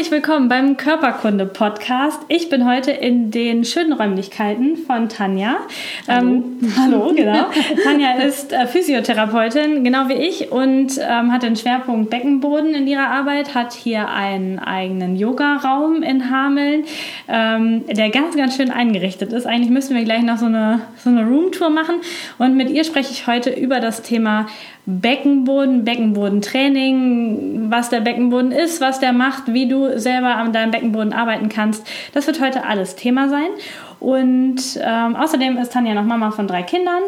Herzlich willkommen beim Körperkunde-Podcast. Ich bin heute in den schönen Räumlichkeiten von Tanja. Hallo, ähm, hallo genau. Tanja ist äh, Physiotherapeutin, genau wie ich, und ähm, hat den Schwerpunkt Beckenboden in ihrer Arbeit, hat hier einen eigenen Yoga-Raum in Hameln, ähm, der ganz, ganz schön eingerichtet ist. Eigentlich müssten wir gleich noch so eine, so eine Roomtour machen. Und mit ihr spreche ich heute über das Thema Beckenboden, Beckenbodentraining, was der Beckenboden ist, was der macht, wie du selber an deinem Beckenboden arbeiten kannst. Das wird heute alles Thema sein. Und ähm, außerdem ist Tanja noch Mama von drei Kindern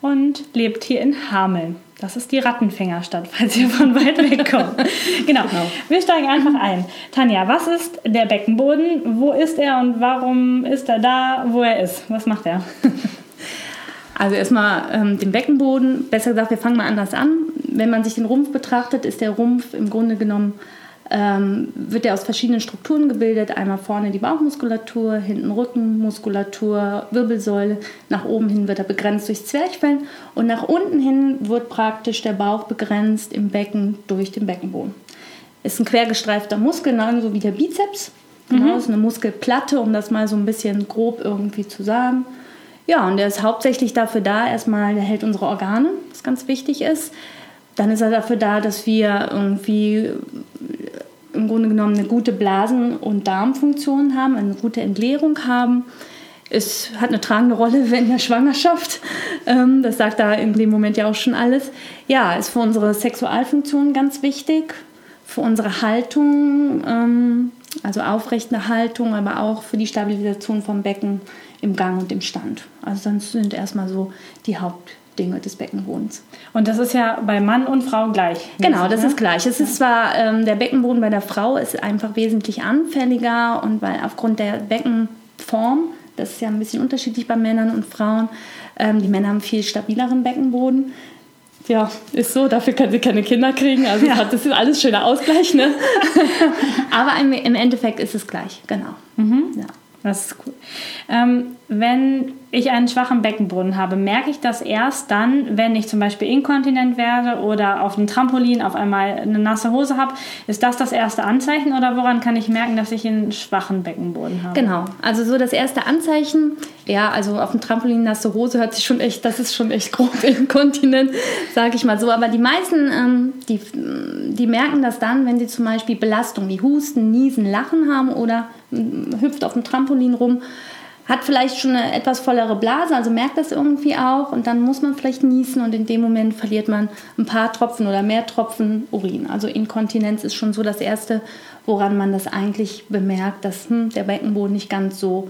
und lebt hier in Hameln. Das ist die Rattenfängerstadt, falls ihr von weit weg kommt. genau. genau. Wir steigen einfach ein. Tanja, was ist der Beckenboden? Wo ist er und warum ist er da, wo er ist? Was macht er? Also erstmal ähm, den Beckenboden, besser gesagt, wir fangen mal anders an. Wenn man sich den Rumpf betrachtet, ist der Rumpf im Grunde genommen, ähm, wird er aus verschiedenen Strukturen gebildet. Einmal vorne die Bauchmuskulatur, hinten Rückenmuskulatur, Wirbelsäule. Nach oben hin wird er begrenzt durch Zwerchfell und nach unten hin wird praktisch der Bauch begrenzt im Becken durch den Beckenboden. Ist ein quergestreifter Muskel, genauso wie der Bizeps. Genau, mhm. ist eine Muskelplatte, um das mal so ein bisschen grob irgendwie zu sagen. Ja, und der ist hauptsächlich dafür da, erstmal, der hält unsere Organe, was ganz wichtig ist. Dann ist er dafür da, dass wir irgendwie äh, im Grunde genommen eine gute Blasen- und Darmfunktion haben, eine gute Entleerung haben. Es hat eine tragende Rolle in der Schwangerschaft. Ähm, das sagt da in dem Moment ja auch schon alles. Ja, ist für unsere Sexualfunktion ganz wichtig, für unsere Haltung, ähm, also aufrechte Haltung, aber auch für die Stabilisation vom Becken im Gang und im Stand. Also das sind erstmal so die Hauptdinge des Beckenbodens. Und das ist ja bei Mann und Frau gleich. Genau, das ne? ist gleich. Es ist zwar ähm, der Beckenboden bei der Frau ist einfach wesentlich anfälliger und weil aufgrund der Beckenform, das ist ja ein bisschen unterschiedlich bei Männern und Frauen, ähm, die Männer haben viel stabileren Beckenboden. Ja, ist so, dafür können sie keine Kinder kriegen. Also ja. das ist alles schöner Ausgleich, ne? Aber im, im Endeffekt ist es gleich, genau. Mhm. Ja. Das ist cool. Ähm, wenn ich einen schwachen Beckenboden habe, merke ich das erst dann, wenn ich zum Beispiel inkontinent werde oder auf einem Trampolin auf einmal eine nasse Hose habe. Ist das das erste Anzeichen oder woran kann ich merken, dass ich einen schwachen Beckenboden habe? Genau, also so das erste Anzeichen, ja, also auf dem Trampolin nasse Hose hört sich schon echt, das ist schon echt grob inkontinent, sage ich mal so. Aber die meisten, ähm, die, die merken das dann, wenn sie zum Beispiel Belastung wie Husten, Niesen, Lachen haben oder hüpft auf dem Trampolin rum, hat vielleicht schon eine etwas vollere Blase, also merkt das irgendwie auch und dann muss man vielleicht niesen und in dem Moment verliert man ein paar Tropfen oder mehr Tropfen Urin. Also Inkontinenz ist schon so das Erste, woran man das eigentlich bemerkt, dass hm, der Beckenboden nicht ganz so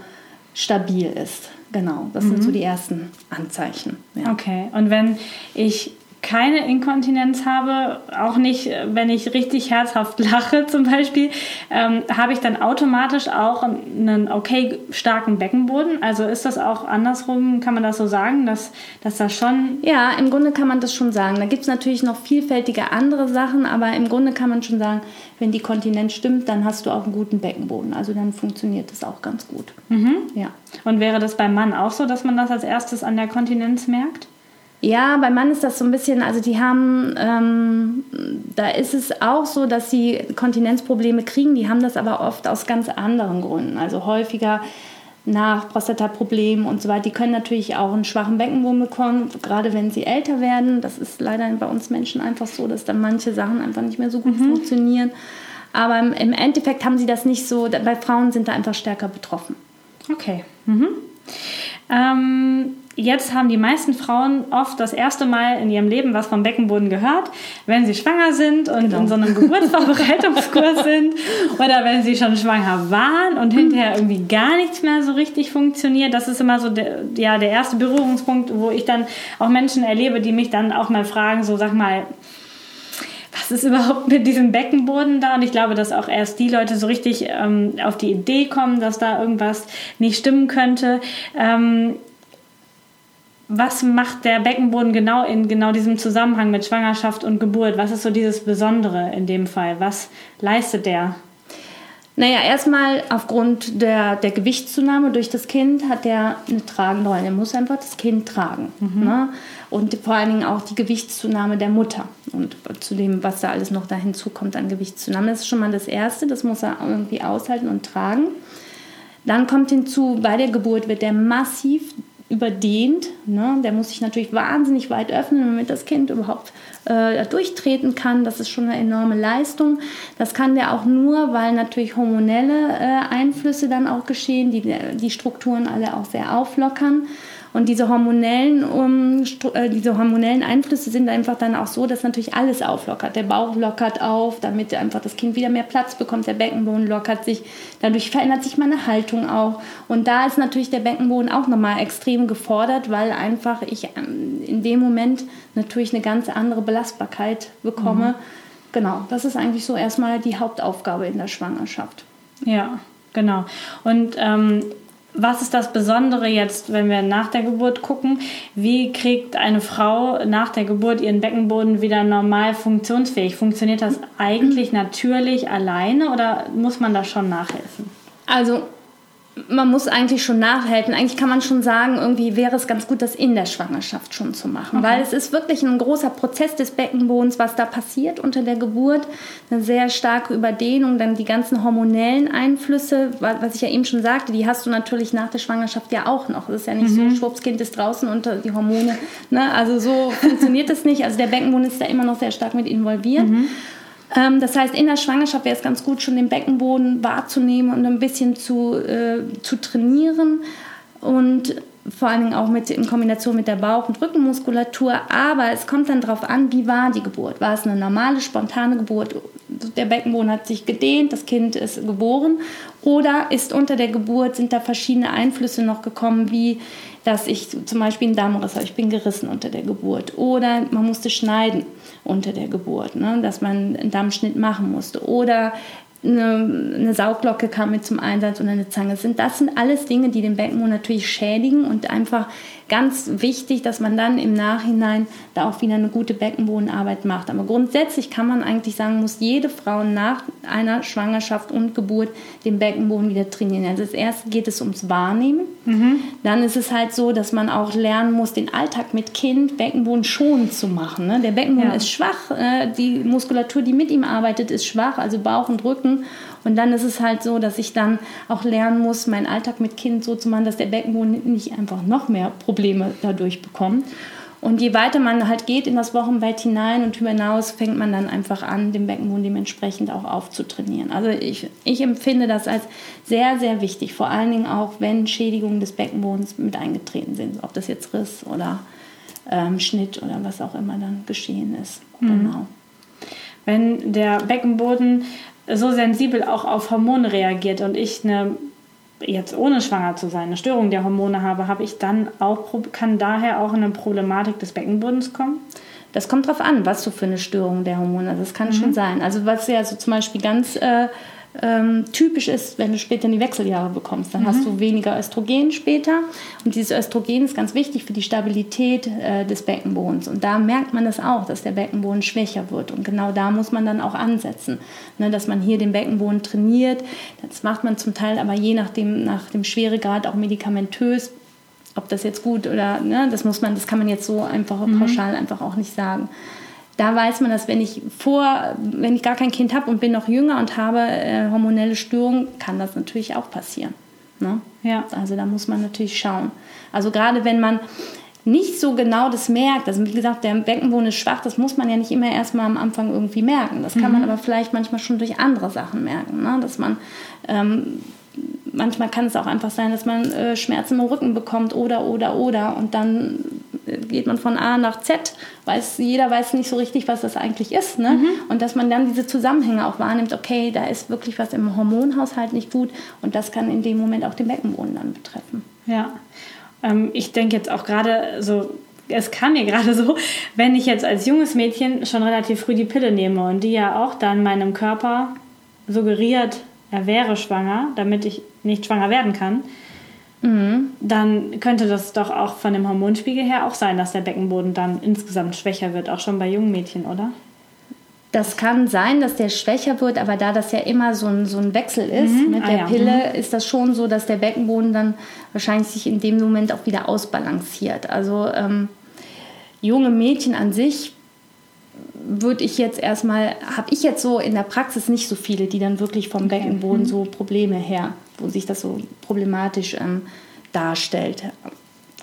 stabil ist. Genau, das mhm. sind so die ersten Anzeichen. Ja. Okay, und wenn ich keine Inkontinenz habe, auch nicht, wenn ich richtig herzhaft lache zum Beispiel, ähm, habe ich dann automatisch auch einen okay starken Beckenboden. Also ist das auch andersrum, kann man das so sagen, dass, dass das schon... Ja, im Grunde kann man das schon sagen. Da gibt es natürlich noch vielfältige andere Sachen, aber im Grunde kann man schon sagen, wenn die Kontinenz stimmt, dann hast du auch einen guten Beckenboden. Also dann funktioniert das auch ganz gut. Mhm. Ja. Und wäre das beim Mann auch so, dass man das als erstes an der Kontinenz merkt? Ja, beim Mann ist das so ein bisschen, also die haben, ähm, da ist es auch so, dass sie Kontinenzprobleme kriegen, die haben das aber oft aus ganz anderen Gründen. Also häufiger nach Prostataproblemen und so weiter. Die können natürlich auch einen schwachen Beckenboden bekommen, gerade wenn sie älter werden. Das ist leider bei uns Menschen einfach so, dass dann manche Sachen einfach nicht mehr so gut mhm. funktionieren. Aber im Endeffekt haben sie das nicht so, bei Frauen sind da einfach stärker betroffen. Okay. Mhm. Ähm, jetzt haben die meisten Frauen oft das erste Mal in ihrem Leben was vom Beckenboden gehört, wenn sie schwanger sind und genau. in so einem Geburtsvorbereitungskurs sind oder wenn sie schon schwanger waren und hinterher irgendwie gar nichts mehr so richtig funktioniert. Das ist immer so der, ja, der erste Berührungspunkt, wo ich dann auch Menschen erlebe, die mich dann auch mal fragen, so sag mal, was ist überhaupt mit diesem Beckenboden da? Und ich glaube, dass auch erst die Leute so richtig ähm, auf die Idee kommen, dass da irgendwas nicht stimmen könnte. Ähm, was macht der Beckenboden genau in genau diesem Zusammenhang mit Schwangerschaft und Geburt? Was ist so dieses Besondere in dem Fall? Was leistet der? Naja, erstmal aufgrund der, der Gewichtszunahme durch das Kind hat er eine tragende Rolle. Er muss einfach das Kind tragen. Mhm. Ne? Und vor allen Dingen auch die Gewichtszunahme der Mutter. Und zu dem, was da alles noch da hinzukommt an Gewichtszunahme. Das ist schon mal das Erste. Das muss er irgendwie aushalten und tragen. Dann kommt hinzu, bei der Geburt wird er massiv überdehnt. Ne? Der muss sich natürlich wahnsinnig weit öffnen, damit das Kind überhaupt äh, durchtreten kann. Das ist schon eine enorme Leistung. Das kann der auch nur, weil natürlich hormonelle äh, Einflüsse dann auch geschehen, die die Strukturen alle auch sehr auflockern. Und diese hormonellen, um, äh, diese hormonellen Einflüsse sind einfach dann auch so, dass natürlich alles auflockert. Der Bauch lockert auf, damit einfach das Kind wieder mehr Platz bekommt. Der Beckenboden lockert sich. Dadurch verändert sich meine Haltung auch. Und da ist natürlich der Beckenboden auch nochmal extrem gefordert, weil einfach ich ähm, in dem Moment natürlich eine ganz andere Belastbarkeit bekomme. Mhm. Genau, das ist eigentlich so erstmal die Hauptaufgabe in der Schwangerschaft. Ja, genau. Und ähm, was ist das Besondere jetzt, wenn wir nach der Geburt gucken? Wie kriegt eine Frau nach der Geburt ihren Beckenboden wieder normal funktionsfähig? Funktioniert das eigentlich natürlich alleine oder muss man da schon nachhelfen? Also man muss eigentlich schon nachhelfen. Eigentlich kann man schon sagen, irgendwie wäre es ganz gut, das in der Schwangerschaft schon zu machen. Okay. Weil es ist wirklich ein großer Prozess des Beckenbodens, was da passiert unter der Geburt. Eine sehr starke Überdehnung, dann die ganzen hormonellen Einflüsse, was ich ja eben schon sagte, die hast du natürlich nach der Schwangerschaft ja auch noch. Es ist ja nicht mhm. so, Schwuppskind ist draußen und die Hormone. Ne? Also so funktioniert es nicht. Also der Beckenboden ist da immer noch sehr stark mit involviert. Mhm. Ähm, das heißt, in der Schwangerschaft wäre es ganz gut, schon den Beckenboden wahrzunehmen und ein bisschen zu, äh, zu trainieren. Und vor allen Dingen auch mit, in Kombination mit der Bauch- und Rückenmuskulatur. Aber es kommt dann darauf an, wie war die Geburt? War es eine normale, spontane Geburt? Der Beckenboden hat sich gedehnt, das Kind ist geboren. Oder ist unter der Geburt, sind da verschiedene Einflüsse noch gekommen, wie dass ich zum Beispiel einen Darmriss habe, ich bin gerissen unter der Geburt. Oder man musste schneiden unter der Geburt, ne? dass man einen Dammschnitt machen musste. Oder eine, eine Sauglocke kam mit zum Einsatz oder eine Zange. Das sind, alles Dinge, die den Beckenboden natürlich schädigen und einfach ganz wichtig, dass man dann im Nachhinein da auch wieder eine gute Beckenbodenarbeit macht. Aber grundsätzlich kann man eigentlich sagen, muss jede Frau nach einer Schwangerschaft und Geburt den Beckenboden wieder trainieren. Also das erste geht es ums Wahrnehmen. Mhm. Dann ist es halt so, dass man auch lernen muss, den Alltag mit Kind Beckenboden schonend zu machen. Ne? Der Beckenboden ja. ist schwach, äh, die Muskulatur, die mit ihm arbeitet, ist schwach, also Bauch und Rücken. Und dann ist es halt so, dass ich dann auch lernen muss, meinen Alltag mit Kind so zu machen, dass der Beckenboden nicht einfach noch mehr Probleme dadurch bekommt. Und je weiter man halt geht in das Wochenbett hinein und hinaus, fängt man dann einfach an, den Beckenboden dementsprechend auch aufzutrainieren. Also ich, ich empfinde das als sehr, sehr wichtig, vor allen Dingen auch, wenn Schädigungen des Beckenbodens mit eingetreten sind, ob das jetzt Riss oder ähm, Schnitt oder was auch immer dann geschehen ist. Mhm. Genau. Wenn der Beckenboden so sensibel auch auf Hormone reagiert und ich eine jetzt ohne schwanger zu sein, eine Störung der Hormone habe, habe ich dann auch kann daher auch eine Problematik des Beckenbodens kommen? Das kommt darauf an, was du für eine Störung der Hormone. Das kann mhm. schon sein. Also was ja so zum Beispiel ganz äh, ähm, typisch ist, wenn du später in die Wechseljahre bekommst. Dann mhm. hast du weniger Östrogen später. Und dieses Östrogen ist ganz wichtig für die Stabilität äh, des Beckenbodens. Und da merkt man das auch, dass der Beckenboden schwächer wird. Und genau da muss man dann auch ansetzen, ne, dass man hier den Beckenboden trainiert. Das macht man zum Teil aber je nachdem, nach dem Schweregrad auch medikamentös. Ob das jetzt gut oder, ne, das muss man, das kann man jetzt so einfach mhm. pauschal einfach auch nicht sagen da weiß man, dass wenn ich vor, wenn ich gar kein Kind habe und bin noch jünger und habe äh, hormonelle Störungen, kann das natürlich auch passieren. Ne? Ja. Also da muss man natürlich schauen. Also gerade wenn man nicht so genau das merkt, also wie gesagt, der Beckenboden ist schwach, das muss man ja nicht immer erstmal am Anfang irgendwie merken. Das kann mhm. man aber vielleicht manchmal schon durch andere Sachen merken, ne? dass man ähm, manchmal kann es auch einfach sein, dass man äh, Schmerzen im Rücken bekommt oder oder oder und dann geht man von A nach Z, weiß, jeder weiß nicht so richtig, was das eigentlich ist. Ne? Mhm. Und dass man dann diese Zusammenhänge auch wahrnimmt, okay, da ist wirklich was im Hormonhaushalt nicht gut und das kann in dem Moment auch den Beckenboden dann betreffen. Ja, ähm, ich denke jetzt auch gerade so, es kam mir gerade so, wenn ich jetzt als junges Mädchen schon relativ früh die Pille nehme und die ja auch dann meinem Körper suggeriert, er wäre schwanger, damit ich nicht schwanger werden kann, mhm. dann könnte das doch auch von dem Hormonspiegel her auch sein, dass der Beckenboden dann insgesamt schwächer wird, auch schon bei jungen Mädchen, oder? Das kann sein, dass der schwächer wird, aber da das ja immer so ein, so ein Wechsel ist mhm. mit ah, der ja. Pille, mhm. ist das schon so, dass der Beckenboden dann wahrscheinlich sich in dem Moment auch wieder ausbalanciert. Also ähm, junge Mädchen an sich würde ich jetzt erstmal, habe ich jetzt so in der Praxis nicht so viele, die dann wirklich vom Beckenboden mhm. so Probleme her, wo sich das so problematisch ähm, darstellt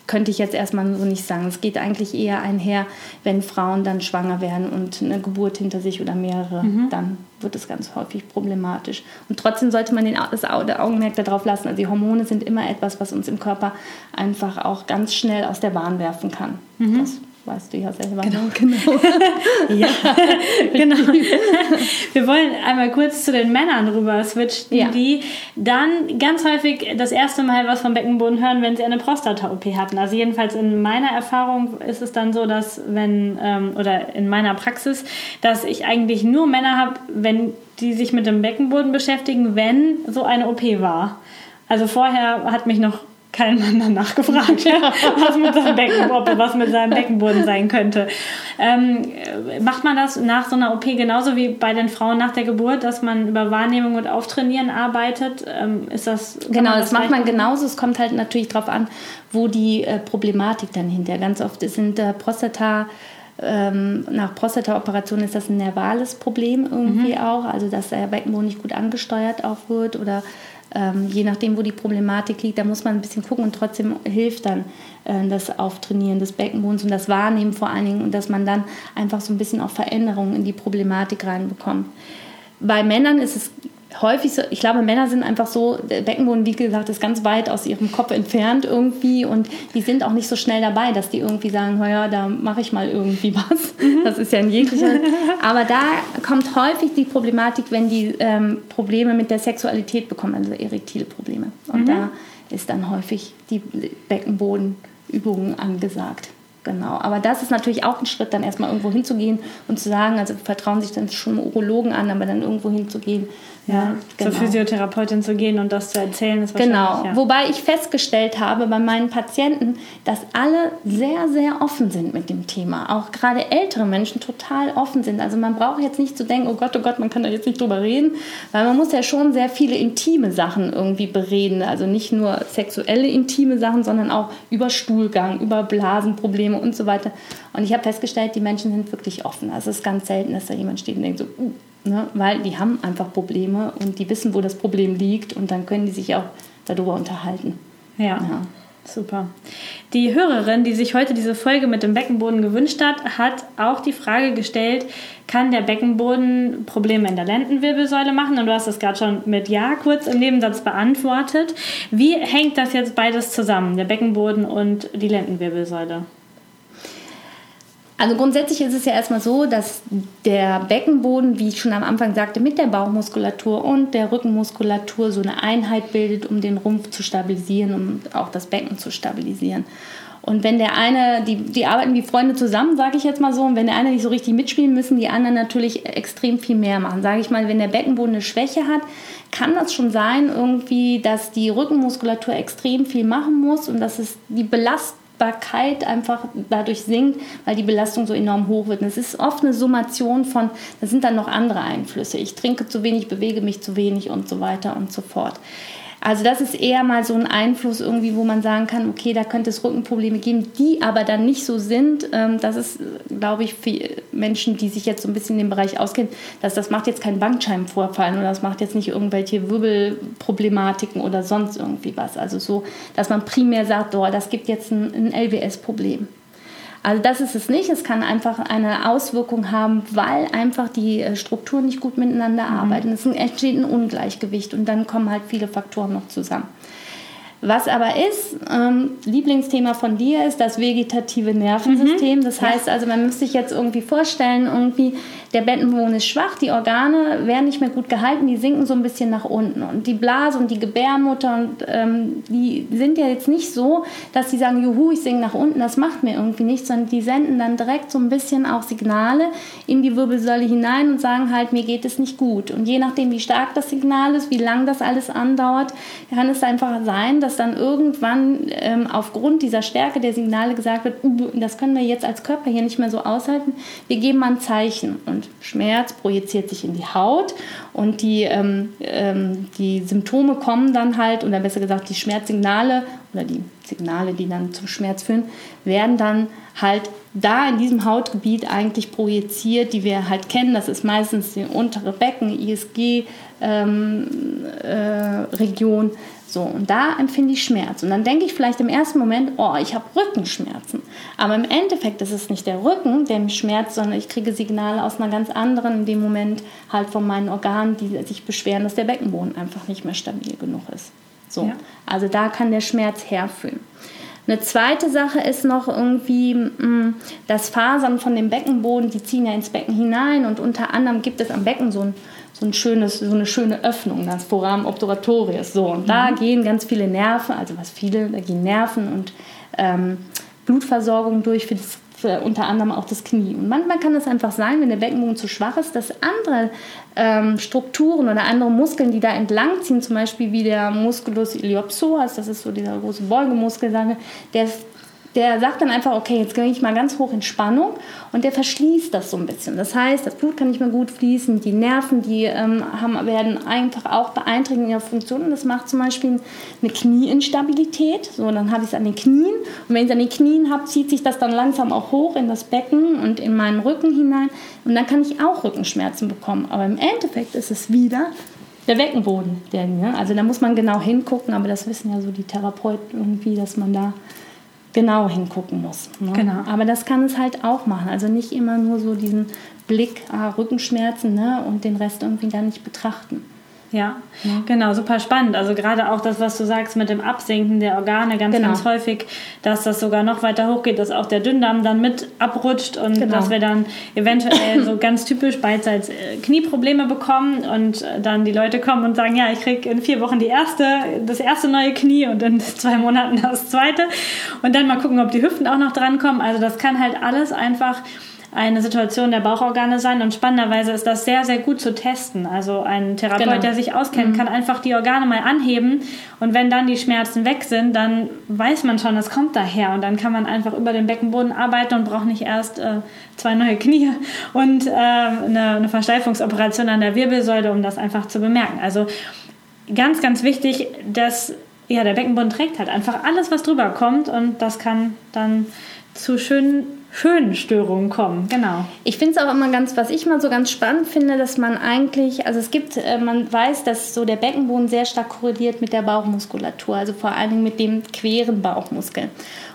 könnte ich jetzt erstmal so nicht sagen. Es geht eigentlich eher einher, wenn Frauen dann schwanger werden und eine Geburt hinter sich oder mehrere, mhm. dann wird es ganz häufig problematisch. Und trotzdem sollte man den, das Augenmerk darauf lassen. Also die Hormone sind immer etwas, was uns im Körper einfach auch ganz schnell aus der Bahn werfen kann. Mhm. Das weißt du ja selber. Genau, genau. ja, genau. Wir wollen einmal kurz zu den Männern rüber switchen, ja. die dann ganz häufig das erste Mal was vom Beckenboden hören, wenn sie eine Prostata-OP hatten. Also jedenfalls in meiner Erfahrung ist es dann so, dass wenn, ähm, oder in meiner Praxis, dass ich eigentlich nur Männer habe, wenn die sich mit dem Beckenboden beschäftigen, wenn so eine OP war. Also vorher hat mich noch kein Mann danach gefragt, was mit seinem Becken, was mit seinem Beckenboden sein könnte. Ähm, macht man das nach so einer OP genauso wie bei den Frauen nach der Geburt, dass man über Wahrnehmung und Auftrainieren arbeitet? Ähm, ist das genau, das, das macht man genauso. Es kommt halt natürlich darauf an, wo die äh, Problematik dann hinter. Ganz oft sind äh, Prostata ähm, nach Prostata-Operation ist das ein nervales Problem irgendwie mhm. auch, also dass der Beckenboden nicht gut angesteuert auch wird oder ähm, je nachdem, wo die Problematik liegt, da muss man ein bisschen gucken und trotzdem hilft dann äh, das Auftrainieren des Beckenbodens und das Wahrnehmen vor allen Dingen und dass man dann einfach so ein bisschen auch Veränderungen in die Problematik reinbekommt. Bei Männern ist es häufig so, ich glaube, Männer sind einfach so, der Beckenboden, wie gesagt, ist ganz weit aus ihrem Kopf entfernt irgendwie und die sind auch nicht so schnell dabei, dass die irgendwie sagen, naja, da mache ich mal irgendwie was. Mhm. Das ist ja ein jeglicher. Aber da kommt häufig die Problematik, wenn die ähm, Probleme mit der Sexualität bekommen, also erektile Probleme. Und mhm. da ist dann häufig die Beckenbodenübungen angesagt. Genau, aber das ist natürlich auch ein Schritt, dann erstmal irgendwo hinzugehen und zu sagen, also vertrauen sich dann schon Urologen an, aber dann irgendwo hinzugehen ja, genau. zur Physiotherapeutin zu gehen und das zu erzählen, ist. Genau. Ja. Wobei ich festgestellt habe bei meinen Patienten, dass alle sehr, sehr offen sind mit dem Thema. Auch gerade ältere Menschen total offen sind. Also man braucht jetzt nicht zu denken, oh Gott, oh Gott, man kann da jetzt nicht drüber reden, weil man muss ja schon sehr viele intime Sachen irgendwie bereden. Also nicht nur sexuelle intime Sachen, sondern auch über Stuhlgang, über Blasenprobleme und so weiter. Und ich habe festgestellt, die Menschen sind wirklich offen. Also es ist ganz selten, dass da jemand steht und denkt so, uh, Ne? Weil die haben einfach Probleme und die wissen, wo das Problem liegt und dann können die sich auch darüber unterhalten. ja. ja. Super. Die Hörerin, die sich heute diese Folge mit dem Beckenboden gewünscht hat, hat auch die Frage gestellt, kann der Beckenboden Probleme in der Lendenwirbelsäule machen? Und du hast es gerade schon mit Ja kurz im Nebensatz beantwortet. Wie hängt das jetzt beides zusammen, der Beckenboden und die Lendenwirbelsäule? Also grundsätzlich ist es ja erstmal so, dass der Beckenboden, wie ich schon am Anfang sagte, mit der Bauchmuskulatur und der Rückenmuskulatur so eine Einheit bildet, um den Rumpf zu stabilisieren, um auch das Becken zu stabilisieren. Und wenn der eine, die, die arbeiten wie Freunde zusammen, sage ich jetzt mal so, und wenn der eine nicht so richtig mitspielen, müssen die anderen natürlich extrem viel mehr machen. Sage ich mal, wenn der Beckenboden eine Schwäche hat, kann das schon sein, irgendwie, dass die Rückenmuskulatur extrem viel machen muss und dass es die Belastung Belastbarkeit einfach dadurch sinkt, weil die Belastung so enorm hoch wird. Und es ist oft eine Summation von, da sind dann noch andere Einflüsse. Ich trinke zu wenig, bewege mich zu wenig und so weiter und so fort. Also das ist eher mal so ein Einfluss irgendwie, wo man sagen kann, okay, da könnte es Rückenprobleme geben, die aber dann nicht so sind. Ähm, das ist, glaube ich, für Menschen, die sich jetzt so ein bisschen in dem Bereich auskennen, dass das macht jetzt keinen Bandscheibenvorfall oder das macht jetzt nicht irgendwelche Wirbelproblematiken oder sonst irgendwie was. Also so, dass man primär sagt, oh, das gibt jetzt ein, ein LWS-Problem. Also das ist es nicht. Es kann einfach eine Auswirkung haben, weil einfach die äh, Strukturen nicht gut miteinander mhm. arbeiten. Es entsteht ein Ungleichgewicht und dann kommen halt viele Faktoren noch zusammen. Was aber ist, ähm, Lieblingsthema von dir ist das vegetative Nervensystem. Mhm. Das heißt also, man müsste sich jetzt irgendwie vorstellen, irgendwie, der Beckenboden ist schwach, die Organe werden nicht mehr gut gehalten, die sinken so ein bisschen nach unten. Und die Blase und die Gebärmutter, und, ähm, die sind ja jetzt nicht so, dass sie sagen, juhu, ich sinke nach unten, das macht mir irgendwie nichts, sondern die senden dann direkt so ein bisschen auch Signale in die Wirbelsäule hinein und sagen halt, mir geht es nicht gut. Und je nachdem, wie stark das Signal ist, wie lang das alles andauert, kann es einfach sein, dass dann irgendwann ähm, aufgrund dieser Stärke der Signale gesagt wird, uh, das können wir jetzt als Körper hier nicht mehr so aushalten, wir geben mal ein Zeichen. Und Schmerz projiziert sich in die Haut und die, ähm, ähm, die Symptome kommen dann halt, oder besser gesagt die Schmerzsignale oder die Signale, die dann zum Schmerz führen, werden dann halt da in diesem Hautgebiet eigentlich projiziert, die wir halt kennen. Das ist meistens die untere Becken, ISG-Region. Ähm, äh, so, und da empfinde ich Schmerz. Und dann denke ich vielleicht im ersten Moment, oh, ich habe Rückenschmerzen. Aber im Endeffekt ist es nicht der Rücken, der mich schmerzt, sondern ich kriege Signale aus einer ganz anderen, in dem Moment halt von meinen Organen, die sich beschweren, dass der Beckenboden einfach nicht mehr stabil genug ist. So, ja. also da kann der Schmerz herfühlen. Eine zweite Sache ist noch irgendwie, mm, dass Fasern von dem Beckenboden, die ziehen ja ins Becken hinein und unter anderem gibt es am Becken so ein so, ein schönes, so eine schöne Öffnung, das Foramen obturatorius. So, und mhm. da gehen ganz viele Nerven, also was viele, da gehen Nerven und ähm, Blutversorgung durch für, das, für unter anderem auch das Knie. Und manchmal kann es einfach sein, wenn der Beckenbogen zu schwach ist, dass andere ähm, Strukturen oder andere Muskeln, die da entlang ziehen, zum Beispiel wie der Musculus iliopsoas, das ist so dieser große Beugemuskel, der der sagt dann einfach, okay, jetzt gehe ich mal ganz hoch in Spannung und der verschließt das so ein bisschen. Das heißt, das Blut kann nicht mehr gut fließen, die Nerven, die ähm, haben, werden einfach auch beeinträchtigt in ihrer Funktion und das macht zum Beispiel eine Knieinstabilität. So, dann habe ich es an den Knien und wenn ich es an den Knien habe, zieht sich das dann langsam auch hoch in das Becken und in meinen Rücken hinein und dann kann ich auch Rückenschmerzen bekommen. Aber im Endeffekt ist es wieder der Beckenboden. Der, ne? Also da muss man genau hingucken, aber das wissen ja so die Therapeuten irgendwie, dass man da genau hingucken muss. Ne? Genau. Aber das kann es halt auch machen. Also nicht immer nur so diesen Blick, ah, Rückenschmerzen ne? und den Rest irgendwie gar nicht betrachten. Ja, ja, genau, super spannend. Also gerade auch das, was du sagst mit dem Absinken der Organe, ganz, genau. ganz häufig, dass das sogar noch weiter hochgeht, dass auch der Dünndarm dann mit abrutscht und genau. dass wir dann eventuell so ganz typisch beidseits äh, Knieprobleme bekommen und dann die Leute kommen und sagen, ja, ich kriege in vier Wochen die erste, das erste neue Knie und in zwei Monaten das zweite und dann mal gucken, ob die Hüften auch noch drankommen. Also das kann halt alles einfach eine Situation der Bauchorgane sein. Und spannenderweise ist das sehr, sehr gut zu testen. Also ein Therapeut, genau. der sich auskennt, mhm. kann einfach die Organe mal anheben. Und wenn dann die Schmerzen weg sind, dann weiß man schon, es kommt daher. Und dann kann man einfach über den Beckenboden arbeiten und braucht nicht erst äh, zwei neue Knie und äh, eine, eine Versteifungsoperation an der Wirbelsäule, um das einfach zu bemerken. Also ganz, ganz wichtig, dass ja, der Beckenboden trägt halt einfach alles, was drüber kommt. Und das kann dann zu schönen Höhenstörungen kommen, genau. Ich finde es auch immer ganz, was ich mal so ganz spannend finde, dass man eigentlich, also es gibt, äh, man weiß, dass so der Beckenboden sehr stark korreliert mit der Bauchmuskulatur, also vor allen Dingen mit dem queren Bauchmuskel.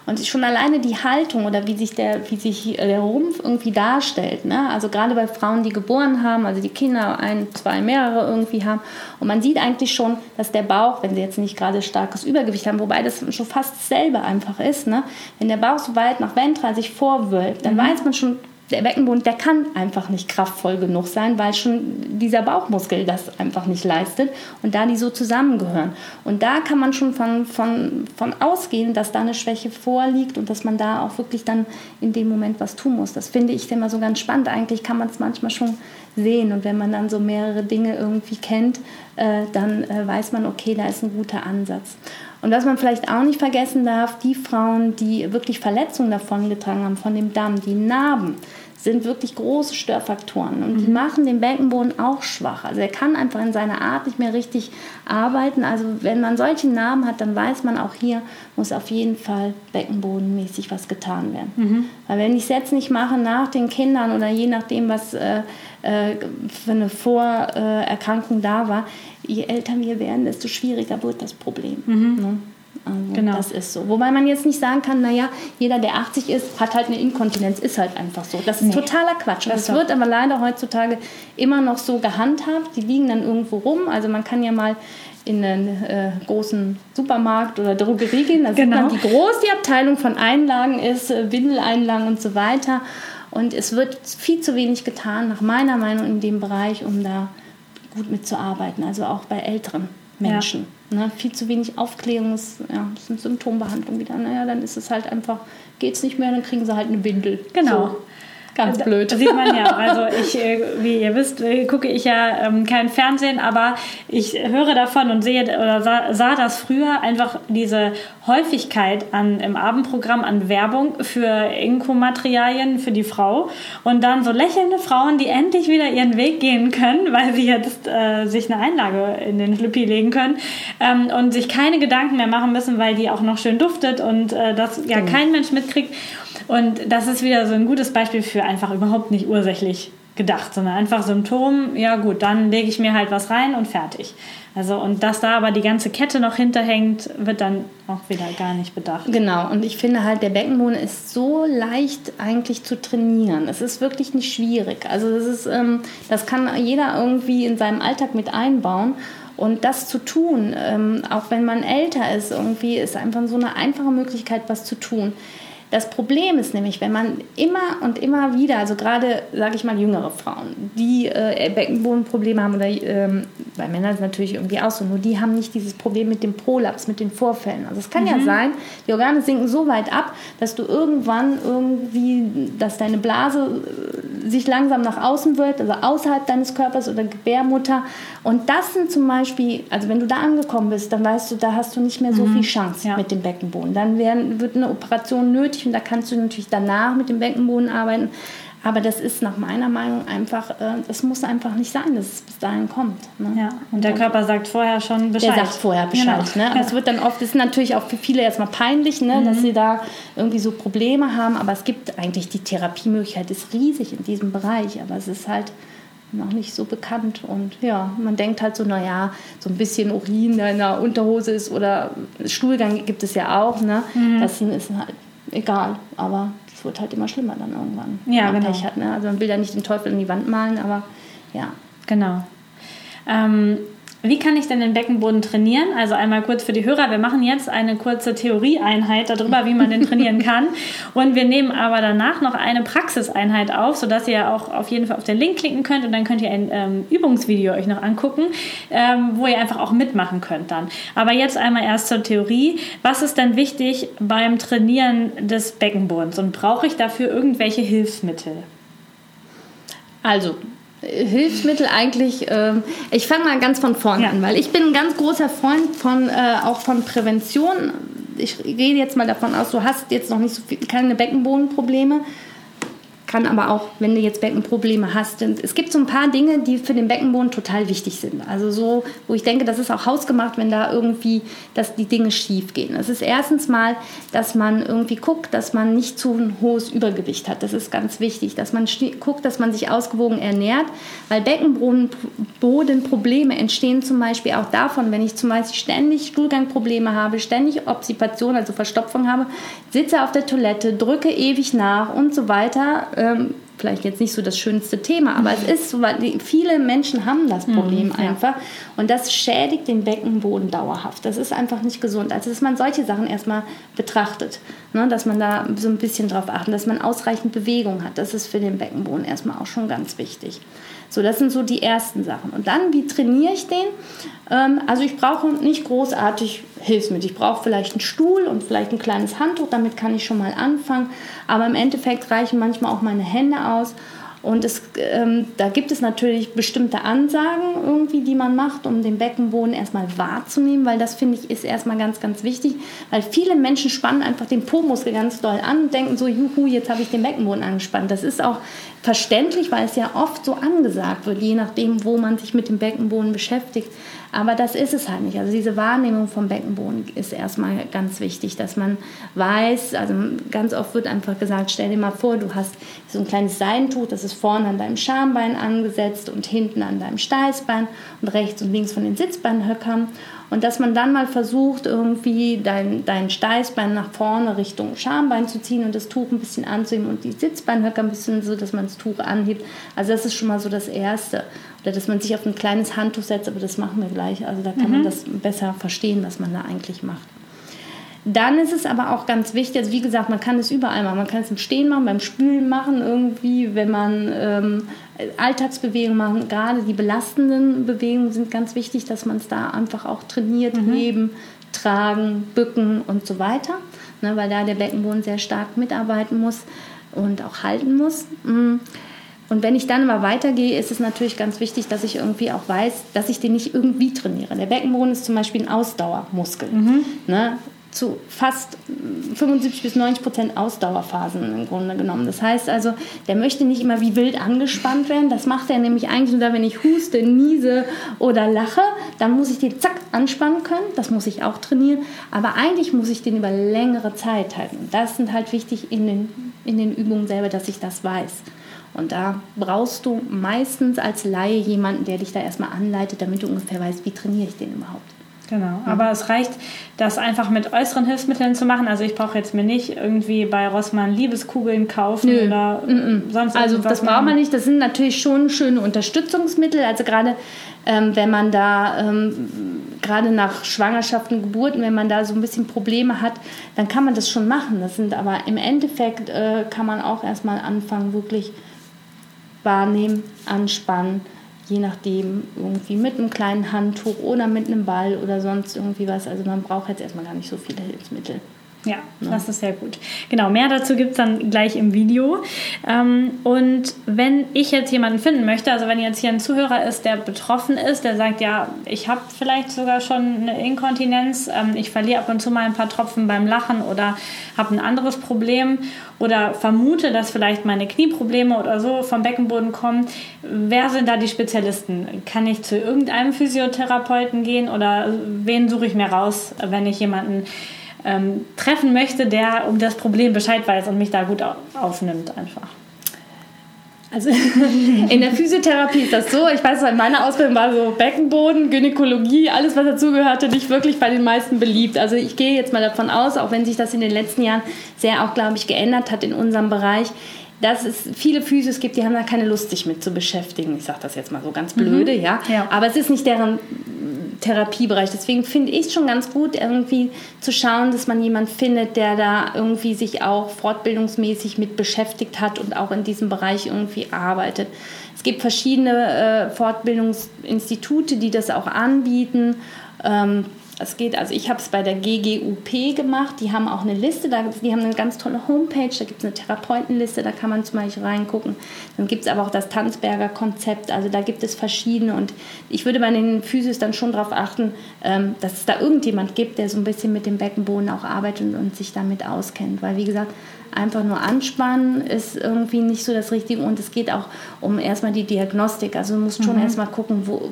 Und schon alleine die Haltung oder wie sich der, wie sich der Rumpf irgendwie darstellt, ne? also gerade bei Frauen, die geboren haben, also die Kinder ein, zwei, mehrere irgendwie haben, und man sieht eigentlich schon, dass der Bauch, wenn sie jetzt nicht gerade starkes Übergewicht haben, wobei das schon fast dasselbe einfach ist, ne? wenn der Bauch so weit nach ventral sich vorwölbt, dann mhm. weiß man schon, der Beckenboden, der kann einfach nicht kraftvoll genug sein, weil schon dieser Bauchmuskel das einfach nicht leistet und da die so zusammengehören. Und da kann man schon von, von, von ausgehen, dass da eine Schwäche vorliegt und dass man da auch wirklich dann in dem Moment was tun muss. Das finde ich immer so ganz spannend. Eigentlich kann man es manchmal schon sehen und wenn man dann so mehrere Dinge irgendwie kennt, äh, dann äh, weiß man, okay, da ist ein guter Ansatz. Und was man vielleicht auch nicht vergessen darf, die Frauen, die wirklich Verletzungen davongetragen haben von dem Darm, die Narben, sind wirklich große Störfaktoren und mhm. die machen den Beckenboden auch schwach. Also er kann einfach in seiner Art nicht mehr richtig arbeiten. Also wenn man solche Narben hat, dann weiß man auch hier muss auf jeden Fall beckenbodenmäßig was getan werden. Mhm. Weil wenn ich es jetzt nicht mache nach den Kindern oder je nachdem, was äh, äh, für eine Vorerkrankung da war, je älter wir werden, desto schwieriger wird das Problem. Mhm. Ne? Also genau. Das ist so. Wobei man jetzt nicht sagen kann, naja, jeder, der 80 ist, hat halt eine Inkontinenz, ist halt einfach so. Das ist nee. totaler Quatsch. Das, das wird aber leider heutzutage immer noch so gehandhabt. Die liegen dann irgendwo rum. Also man kann ja mal in einen äh, großen Supermarkt oder Drogerie gehen. Da genau. sieht man, wie groß die Abteilung von Einlagen ist, äh, Windeleinlagen und so weiter. Und es wird viel zu wenig getan, nach meiner Meinung, in dem Bereich, um da gut mitzuarbeiten. Also auch bei älteren Menschen. Ja. Ne? Viel zu wenig Aufklärung, ist, ja, ist Symptombehandlung wieder. Naja, dann ist es halt einfach, geht es nicht mehr, dann kriegen sie halt eine Windel. Genau. So. Ganz blöd. Das sieht man ja. Also ich, äh, wie ihr wisst, äh, gucke ich ja ähm, kein Fernsehen, aber ich höre davon und sehe oder sah, sah, das früher einfach diese Häufigkeit an im Abendprogramm an Werbung für Inkomaterialien für die Frau und dann so lächelnde Frauen, die endlich wieder ihren Weg gehen können, weil sie jetzt äh, sich eine Einlage in den Schlippi legen können ähm, und sich keine Gedanken mehr machen müssen, weil die auch noch schön duftet und äh, das ja mhm. kein Mensch mitkriegt. Und das ist wieder so ein gutes Beispiel für einfach überhaupt nicht ursächlich gedacht, sondern einfach Symptom, ja gut, dann lege ich mir halt was rein und fertig. Also und dass da aber die ganze Kette noch hinterhängt, wird dann auch wieder gar nicht bedacht. Genau, und ich finde halt, der Beckenboden ist so leicht eigentlich zu trainieren. Es ist wirklich nicht schwierig. Also das ist, ähm, das kann jeder irgendwie in seinem Alltag mit einbauen. Und das zu tun, ähm, auch wenn man älter ist, irgendwie ist einfach so eine einfache Möglichkeit, was zu tun. Das Problem ist nämlich, wenn man immer und immer wieder, also gerade, sage ich mal, jüngere Frauen, die äh, Beckenbodenprobleme haben oder ähm, bei Männern ist es natürlich irgendwie auch so, nur die haben nicht dieses Problem mit dem Prolaps, mit den Vorfällen. Also es kann mhm. ja sein, die Organe sinken so weit ab, dass du irgendwann irgendwie, dass deine Blase äh, sich langsam nach außen wird, also außerhalb deines Körpers oder Gebärmutter. Und das sind zum Beispiel, also wenn du da angekommen bist, dann weißt du, da hast du nicht mehr so mhm. viel Chance ja. mit dem Beckenboden. Dann werden, wird eine Operation nötig und da kannst du natürlich danach mit dem Beckenboden arbeiten. Aber das ist nach meiner Meinung einfach, äh, das muss einfach nicht sein, dass es bis dahin kommt. Ne? Ja, und der Körper sagt vorher schon Bescheid. Der sagt vorher Bescheid. Genau. Ne? Aber ja. es wird dann oft, das ist natürlich auch für viele erstmal peinlich, ne? Mhm. dass sie da irgendwie so Probleme haben. Aber es gibt eigentlich, die Therapiemöglichkeit ist riesig in diesem Bereich. Aber es ist halt noch nicht so bekannt. Und ja, man denkt halt so, naja, so ein bisschen Urin in der Unterhose ist oder Stuhlgang gibt es ja auch. Ne? Mhm. Das ist halt egal. Aber es wird halt immer schlimmer dann irgendwann. Ja, genau. Pech hat, ne? Also man will ja nicht den Teufel in die Wand malen, aber ja. Genau. Ähm, wie kann ich denn den Beckenboden trainieren? Also einmal kurz für die Hörer. Wir machen jetzt eine kurze Theorieeinheit darüber, wie man den trainieren kann. Und wir nehmen aber danach noch eine Praxiseinheit auf, sodass ihr auch auf jeden Fall auf den Link klicken könnt und dann könnt ihr ein ähm, Übungsvideo euch noch angucken, ähm, wo ihr einfach auch mitmachen könnt dann. Aber jetzt einmal erst zur Theorie. Was ist denn wichtig beim Trainieren des Beckenbodens und brauche ich dafür irgendwelche Hilfsmittel? Also, Hilfsmittel eigentlich, äh, ich fange mal ganz von vorne ja. an, weil ich bin ein ganz großer Freund von äh, auch von Prävention. Ich rede jetzt mal davon aus, du hast jetzt noch nicht so viel, keine Beckenbodenprobleme kann aber auch, wenn du jetzt Beckenprobleme hast, es gibt so ein paar Dinge, die für den Beckenboden total wichtig sind. Also so, wo ich denke, das ist auch hausgemacht, wenn da irgendwie, dass die Dinge schief gehen. Das ist erstens mal, dass man irgendwie guckt, dass man nicht zu ein hohes Übergewicht hat. Das ist ganz wichtig, dass man guckt, dass man sich ausgewogen ernährt, weil Beckenbodenprobleme entstehen zum Beispiel auch davon, wenn ich zum Beispiel ständig Stuhlgangprobleme habe, ständig Obsipation, also Verstopfung habe, sitze auf der Toilette, drücke ewig nach und so weiter ähm, vielleicht jetzt nicht so das schönste Thema, aber es ist so, weil viele Menschen haben das mhm, Problem mhm, einfach ja. und das schädigt den Beckenboden dauerhaft. Das ist einfach nicht gesund. Also dass man solche Sachen erstmal betrachtet, ne, dass man da so ein bisschen drauf achtet, dass man ausreichend Bewegung hat. Das ist für den Beckenboden erstmal auch schon ganz wichtig. So, das sind so die ersten Sachen. Und dann, wie trainiere ich den? Ähm, also ich brauche nicht großartig Hilfsmittel. Ich brauche vielleicht einen Stuhl und vielleicht ein kleines Handtuch, damit kann ich schon mal anfangen. Aber im Endeffekt reichen manchmal auch meine Hände aus. Und es, ähm, da gibt es natürlich bestimmte Ansagen irgendwie, die man macht, um den Beckenboden erstmal wahrzunehmen, weil das finde ich ist erstmal ganz, ganz wichtig, weil viele Menschen spannen einfach den Po-Muskel ganz doll an und denken so, juhu, jetzt habe ich den Beckenboden angespannt. Das ist auch verständlich, weil es ja oft so angesagt wird, je nachdem, wo man sich mit dem Beckenboden beschäftigt. Aber das ist es halt nicht. Also diese Wahrnehmung vom Beckenboden ist erstmal ganz wichtig, dass man weiß, also ganz oft wird einfach gesagt, stell dir mal vor, du hast so ein kleines Seidentuch, das ist vorne an deinem Schambein angesetzt und hinten an deinem Steißbein und rechts und links von den Sitzbeinhöckern. Und dass man dann mal versucht, irgendwie dein, dein Steißbein nach vorne Richtung Schambein zu ziehen und das Tuch ein bisschen anzuheben und die Sitzbeinhöcker ein bisschen so, dass man das Tuch anhebt. Also das ist schon mal so das Erste. Oder dass man sich auf ein kleines Handtuch setzt, aber das machen wir gleich. Also da kann mhm. man das besser verstehen, was man da eigentlich macht. Dann ist es aber auch ganz wichtig, also wie gesagt, man kann es überall machen. Man kann es im Stehen machen, beim Spülen machen, irgendwie, wenn man ähm, Alltagsbewegungen machen. Gerade die belastenden Bewegungen sind ganz wichtig, dass man es da einfach auch trainiert, mhm. heben, tragen, bücken und so weiter. Ne, weil da der Beckenboden sehr stark mitarbeiten muss und auch halten muss. Mm. Und wenn ich dann mal weitergehe, ist es natürlich ganz wichtig, dass ich irgendwie auch weiß, dass ich den nicht irgendwie trainiere. Der Beckenboden ist zum Beispiel ein Ausdauermuskel. Mhm. Ne? Zu fast 75 bis 90 Prozent Ausdauerphasen im Grunde genommen. Das heißt also, der möchte nicht immer wie wild angespannt werden. Das macht er nämlich eigentlich nur, wenn ich huste, niese oder lache. Dann muss ich den zack anspannen können. Das muss ich auch trainieren. Aber eigentlich muss ich den über längere Zeit halten. Das sind halt wichtig in den, in den Übungen selber, dass ich das weiß. Und da brauchst du meistens als Laie jemanden, der dich da erstmal anleitet, damit du ungefähr weißt, wie trainiere ich den überhaupt. Genau, aber es reicht, das einfach mit äußeren Hilfsmitteln zu machen. Also ich brauche jetzt mir nicht irgendwie bei Rossmann Liebeskugeln kaufen Nö. oder mm -mm. sonst Also das braucht man nicht. Das sind natürlich schon schöne Unterstützungsmittel. Also gerade ähm, wenn man da ähm, gerade nach Schwangerschaften, Geburten, wenn man da so ein bisschen Probleme hat, dann kann man das schon machen. Das sind aber im Endeffekt äh, kann man auch erstmal anfangen, wirklich wahrnehmen, anspannen je nachdem, irgendwie mit einem kleinen Handtuch oder mit einem Ball oder sonst irgendwie was. Also man braucht jetzt erstmal gar nicht so viele Hilfsmittel. Ja, ja, das ist sehr gut. Genau, mehr dazu gibt es dann gleich im Video. Ähm, und wenn ich jetzt jemanden finden möchte, also wenn jetzt hier ein Zuhörer ist, der betroffen ist, der sagt, ja, ich habe vielleicht sogar schon eine Inkontinenz, ähm, ich verliere ab und zu mal ein paar Tropfen beim Lachen oder habe ein anderes Problem oder vermute, dass vielleicht meine Knieprobleme oder so vom Beckenboden kommen, wer sind da die Spezialisten? Kann ich zu irgendeinem Physiotherapeuten gehen oder wen suche ich mir raus, wenn ich jemanden ähm, treffen möchte, der um das Problem Bescheid weiß und mich da gut aufnimmt einfach. Also in der Physiotherapie ist das so. Ich weiß, in meiner Ausbildung war so Beckenboden, Gynäkologie, alles was dazugehörte, nicht wirklich bei den meisten beliebt. Also ich gehe jetzt mal davon aus, auch wenn sich das in den letzten Jahren sehr auch, glaube ich, geändert hat in unserem Bereich, dass es viele Physios gibt, die haben da keine Lust, sich mit zu beschäftigen. Ich sage das jetzt mal so ganz blöde, mhm. ja? ja. Aber es ist nicht deren Therapiebereich. Deswegen finde ich es schon ganz gut, irgendwie zu schauen, dass man jemanden findet, der da irgendwie sich auch fortbildungsmäßig mit beschäftigt hat und auch in diesem Bereich irgendwie arbeitet. Es gibt verschiedene äh, Fortbildungsinstitute, die das auch anbieten. Ähm, es geht, also ich habe es bei der GGUP gemacht, die haben auch eine Liste, da, die haben eine ganz tolle Homepage, da gibt es eine Therapeutenliste, da kann man zum Beispiel reingucken. Dann gibt es aber auch das Tanzberger Konzept, also da gibt es verschiedene und ich würde bei den Physios dann schon darauf achten, ähm, dass es da irgendjemand gibt, der so ein bisschen mit dem Beckenboden auch arbeitet und sich damit auskennt, weil wie gesagt, einfach nur anspannen ist irgendwie nicht so das Richtige und es geht auch um erstmal die Diagnostik, also du musst schon mhm. erstmal gucken, wo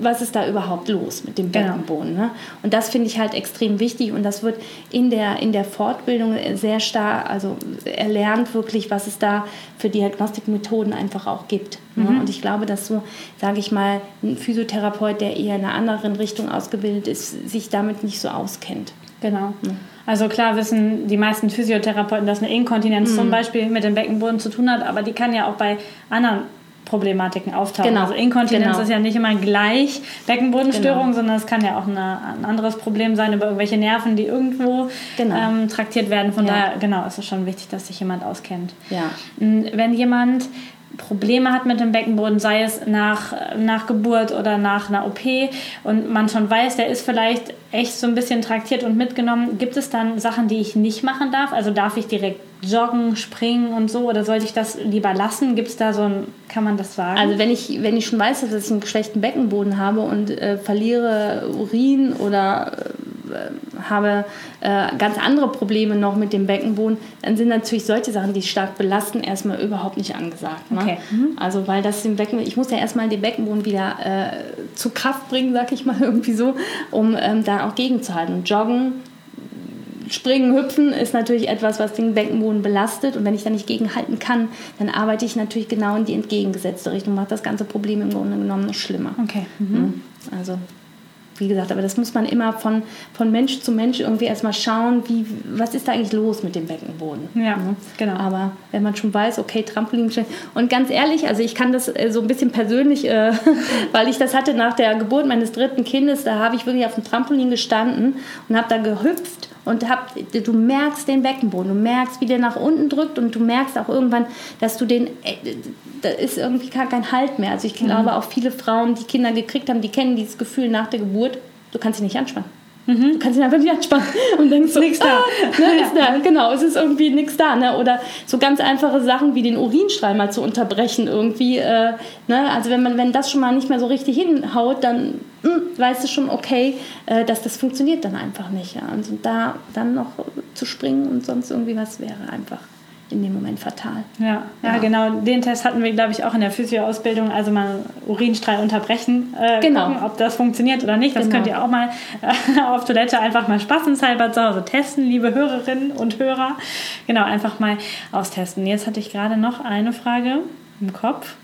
was ist da überhaupt los mit dem genau. Beckenboden. Ne? Und das finde ich halt extrem wichtig und das wird in der, in der Fortbildung sehr stark, also erlernt wirklich, was es da für Diagnostikmethoden einfach auch gibt. Ne? Mhm. Und ich glaube, dass so, sage ich mal, ein Physiotherapeut, der eher in einer anderen Richtung ausgebildet ist, sich damit nicht so auskennt. Genau. Also klar wissen die meisten Physiotherapeuten, dass eine Inkontinenz mhm. zum Beispiel mit dem Beckenboden zu tun hat, aber die kann ja auch bei anderen Problematiken auftauchen. Genau. Also Inkontinenz genau. ist ja nicht immer gleich Beckenbodenstörung, genau. sondern es kann ja auch eine, ein anderes Problem sein über irgendwelche Nerven, die irgendwo genau. ähm, traktiert werden. Von ja. daher, genau, ist es schon wichtig, dass sich jemand auskennt. Ja. Wenn jemand Probleme hat mit dem Beckenboden, sei es nach, nach Geburt oder nach einer OP und man schon weiß, der ist vielleicht echt so ein bisschen traktiert und mitgenommen, gibt es dann Sachen, die ich nicht machen darf? Also darf ich direkt joggen, springen und so oder sollte ich das lieber lassen? Gibt es da so ein, kann man das sagen? Also wenn ich, wenn ich schon weiß, dass ich einen schlechten Beckenboden habe und äh, verliere Urin oder äh, habe äh, ganz andere Probleme noch mit dem Beckenboden, dann sind natürlich solche Sachen, die stark belasten, erstmal überhaupt nicht angesagt. Ne? Okay. Mhm. Also weil das im Becken, ich muss ja erstmal den Beckenboden wieder äh, zu Kraft bringen, sag ich mal irgendwie so, um ähm, da auch gegenzuhalten. Joggen, Springen, Hüpfen ist natürlich etwas, was den Beckenboden belastet. Und wenn ich da nicht gegenhalten kann, dann arbeite ich natürlich genau in die entgegengesetzte Richtung, macht das ganze Problem im Grunde genommen noch schlimmer. Okay. Mhm. Also wie gesagt, aber das muss man immer von, von Mensch zu Mensch irgendwie erstmal schauen, wie, was ist da eigentlich los mit dem Beckenboden. Ja, mhm. genau. Aber wenn man schon weiß, okay, Trampolin und ganz ehrlich, also ich kann das äh, so ein bisschen persönlich, äh, weil ich das hatte nach der Geburt meines dritten Kindes, da habe ich wirklich auf dem Trampolin gestanden und habe da gehüpft und hab, du merkst den Beckenboden, du merkst, wie der nach unten drückt und du merkst auch irgendwann, dass du den, äh, da ist irgendwie gar kein Halt mehr. Also ich glaube mhm. auch viele Frauen, die Kinder gekriegt haben, die kennen dieses Gefühl nach der Geburt, du kannst sie nicht anspannen. Mhm. Du kannst ihn einfach nicht anspannen und denkst so, nichts da. Ah, ne, ist da. Genau, es ist irgendwie nichts da. Ne? Oder so ganz einfache Sachen wie den Urinstrahl mal zu unterbrechen irgendwie. Äh, ne? Also wenn man, wenn das schon mal nicht mehr so richtig hinhaut, dann mh, hm, weißt du schon, okay, äh, dass das funktioniert dann einfach nicht. Ja? Und da dann noch zu springen und sonst irgendwie was wäre einfach in dem Moment fatal. Ja, ja, ja. genau. Den Test hatten wir, glaube ich, auch in der Physioausbildung. Also mal Urinstrahl unterbrechen, äh, genau. gucken, ob das funktioniert oder nicht. Das genau. könnt ihr auch mal äh, auf Toilette einfach mal spaßenshalber zu Hause testen, liebe Hörerinnen und Hörer. Genau, einfach mal austesten. Jetzt hatte ich gerade noch eine Frage im Kopf.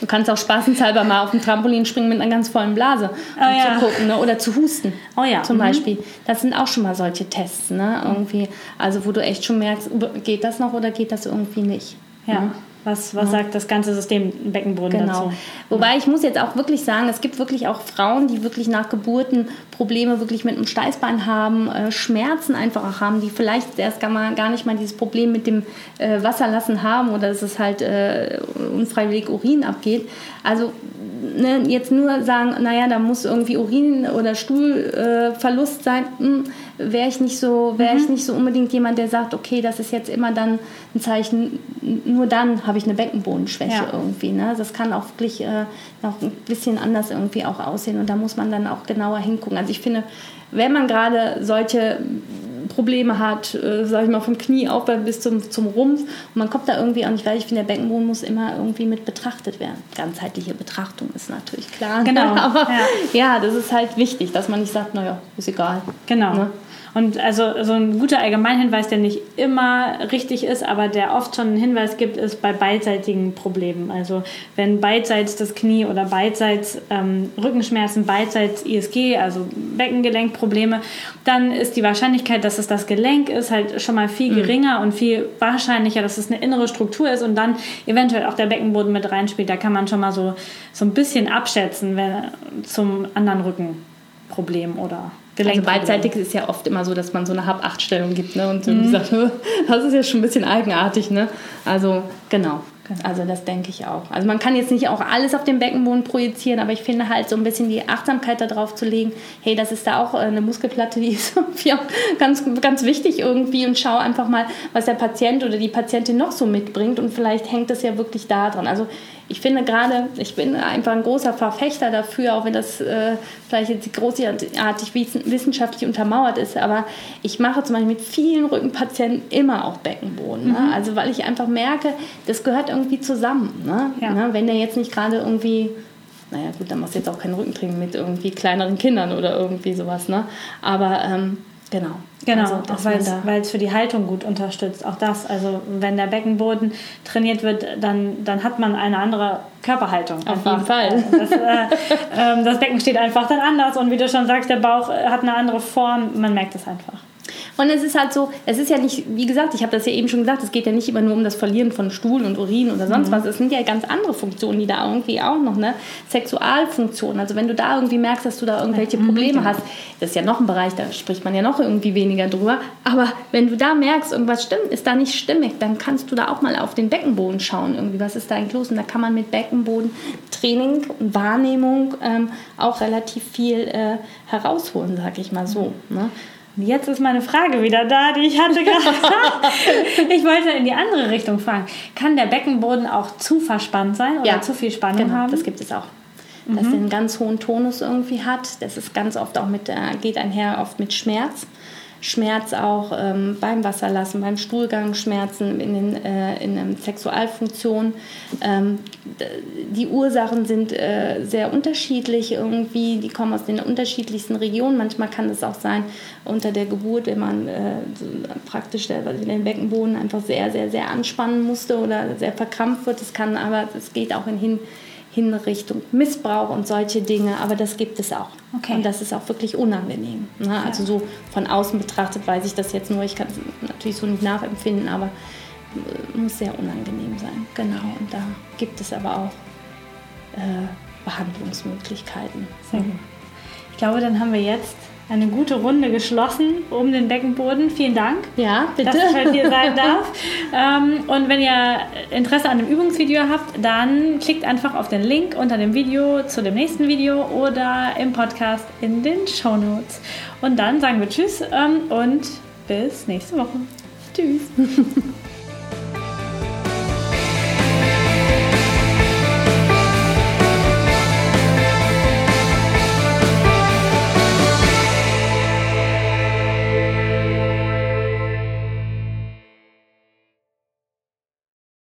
Du kannst auch spaßenshalber mal auf dem Trampolin springen mit einer ganz vollen Blase, um oh, ja. zu gucken ne? oder zu husten. Oh ja. Zum mhm. Beispiel. Das sind auch schon mal solche Tests, ne? Irgendwie. Also wo du echt schon merkst, geht das noch oder geht das irgendwie nicht. Ja. Ne? Was, was sagt das ganze System Beckenboden genau. dazu? Wobei ich muss jetzt auch wirklich sagen, es gibt wirklich auch Frauen, die wirklich nach Geburten Probleme wirklich mit dem Steißbein haben, äh, Schmerzen einfach auch haben, die vielleicht erst gar, mal, gar nicht mal dieses Problem mit dem äh, Wasserlassen haben oder dass es halt äh, unfreiwillig Urin abgeht. Also ne, jetzt nur sagen, naja, da muss irgendwie Urin oder Stuhlverlust sein, hm, wäre ich nicht so, wäre mhm. ich nicht so unbedingt jemand, der sagt, okay, das ist jetzt immer dann ein Zeichen, nur dann habe ich eine Beckenbodenschwäche ja. irgendwie. Ne? Das kann auch wirklich äh, noch ein bisschen anders irgendwie auch aussehen und da muss man dann auch genauer hingucken. Also ich finde, wenn man gerade solche Probleme hat, äh, sage ich mal, vom Knie auf bis zum, zum Rumpf. Und man kommt da irgendwie auch nicht weil Ich finde, der Beckenboden muss immer irgendwie mit betrachtet werden. Ganzheitliche Betrachtung ist natürlich klar. Genau. Aber ja. ja. das ist halt wichtig, dass man nicht sagt, naja, ist egal. Genau. Ne? Und also so ein guter Allgemeinhinweis, der nicht immer richtig ist, aber der oft schon einen Hinweis gibt, ist bei beidseitigen Problemen. Also wenn beidseits das Knie oder beidseits ähm, Rückenschmerzen, beidseits ISG, also Beckengelenkprobleme, dann ist die Wahrscheinlichkeit, dass es das Gelenk ist, halt schon mal viel mhm. geringer mhm. und viel wahrscheinlicher, dass es eine innere Struktur ist und dann eventuell auch der Beckenboden mit reinspielt. Da kann man schon mal so, so ein bisschen abschätzen wenn, zum anderen Rückenproblem oder also beidseitig ist ja oft immer so, dass man so eine Hab-Acht-Stellung gibt ne? und mhm. sagt, das ist ja schon ein bisschen eigenartig. Ne? Also genau. Genau. Also das denke ich auch. Also man kann jetzt nicht auch alles auf den Beckenboden projizieren, aber ich finde halt so ein bisschen die Achtsamkeit darauf zu legen, hey, das ist da auch äh, eine Muskelplatte, die ist ganz, ganz wichtig irgendwie und schau einfach mal, was der Patient oder die Patientin noch so mitbringt und vielleicht hängt das ja wirklich da dran. Also ich finde gerade, ich bin einfach ein großer Verfechter dafür, auch wenn das äh, vielleicht jetzt großartig wissenschaftlich untermauert ist, aber ich mache zum Beispiel mit vielen Rückenpatienten immer auch Beckenboden. Ne? Mhm. Also weil ich einfach merke, das gehört irgendwie zusammen. Ne? Ja. Ne? Wenn der jetzt nicht gerade irgendwie naja gut, dann machst du jetzt auch kein Rückentraining mit irgendwie kleineren Kindern oder irgendwie sowas, ne? Aber ähm, Genau. Genau, also, auch weil es für die Haltung gut unterstützt. Auch das, also wenn der Beckenboden trainiert wird, dann, dann hat man eine andere Körperhaltung. Auf jeden Fall. Das, äh, äh, das Becken steht einfach dann anders und wie du schon sagst, der Bauch hat eine andere Form. Man merkt es einfach. Und es ist halt so, es ist ja nicht, wie gesagt, ich habe das ja eben schon gesagt, es geht ja nicht immer nur um das Verlieren von Stuhl und Urin oder sonst mhm. was. Es sind ja ganz andere Funktionen, die da irgendwie auch noch, ne? Sexualfunktionen. Also wenn du da irgendwie merkst, dass du da irgendwelche mhm, Probleme genau. hast, das ist ja noch ein Bereich, da spricht man ja noch irgendwie weniger drüber. Aber wenn du da merkst, irgendwas stimmt, ist da nicht stimmig, dann kannst du da auch mal auf den Beckenboden schauen, irgendwie, was ist da eigentlich los? Und da kann man mit Beckenbodentraining und Wahrnehmung ähm, auch relativ viel äh, herausholen, sag ich mal so. Ne? Jetzt ist meine Frage wieder da, die ich hatte gerade. ich wollte in die andere Richtung fragen. Kann der Beckenboden auch zu verspannt sein oder ja, zu viel Spannung genau, haben? Das gibt es auch. Dass mhm. er einen ganz hohen Tonus irgendwie hat. Das ist ganz oft auch mit, geht einher oft mit Schmerz. Schmerz auch ähm, beim Wasserlassen, beim Stuhlgang, Schmerzen in, den, äh, in der Sexualfunktion. Ähm, die Ursachen sind äh, sehr unterschiedlich irgendwie, die kommen aus den unterschiedlichsten Regionen. Manchmal kann es auch sein unter der Geburt, wenn man äh, praktisch den Beckenboden einfach sehr, sehr, sehr anspannen musste oder sehr verkrampft wird. Es kann aber, es geht auch in hin hin Richtung Missbrauch und solche Dinge, aber das gibt es auch. Okay. Und das ist auch wirklich unangenehm. Ne? Ja. Also so von außen betrachtet weiß ich das jetzt nur, ich kann es natürlich so nicht nachempfinden, aber äh, muss sehr unangenehm sein. Genau, und da gibt es aber auch äh, Behandlungsmöglichkeiten. Sehr gut. Ich glaube, dann haben wir jetzt eine gute Runde geschlossen um den Beckenboden. Vielen Dank, ja, bitte. dass ich heute hier sein darf. ähm, und wenn ihr Interesse an dem Übungsvideo habt, dann klickt einfach auf den Link unter dem Video zu dem nächsten Video oder im Podcast in den Show Notes. Und dann sagen wir Tschüss ähm, und bis nächste Woche. Tschüss.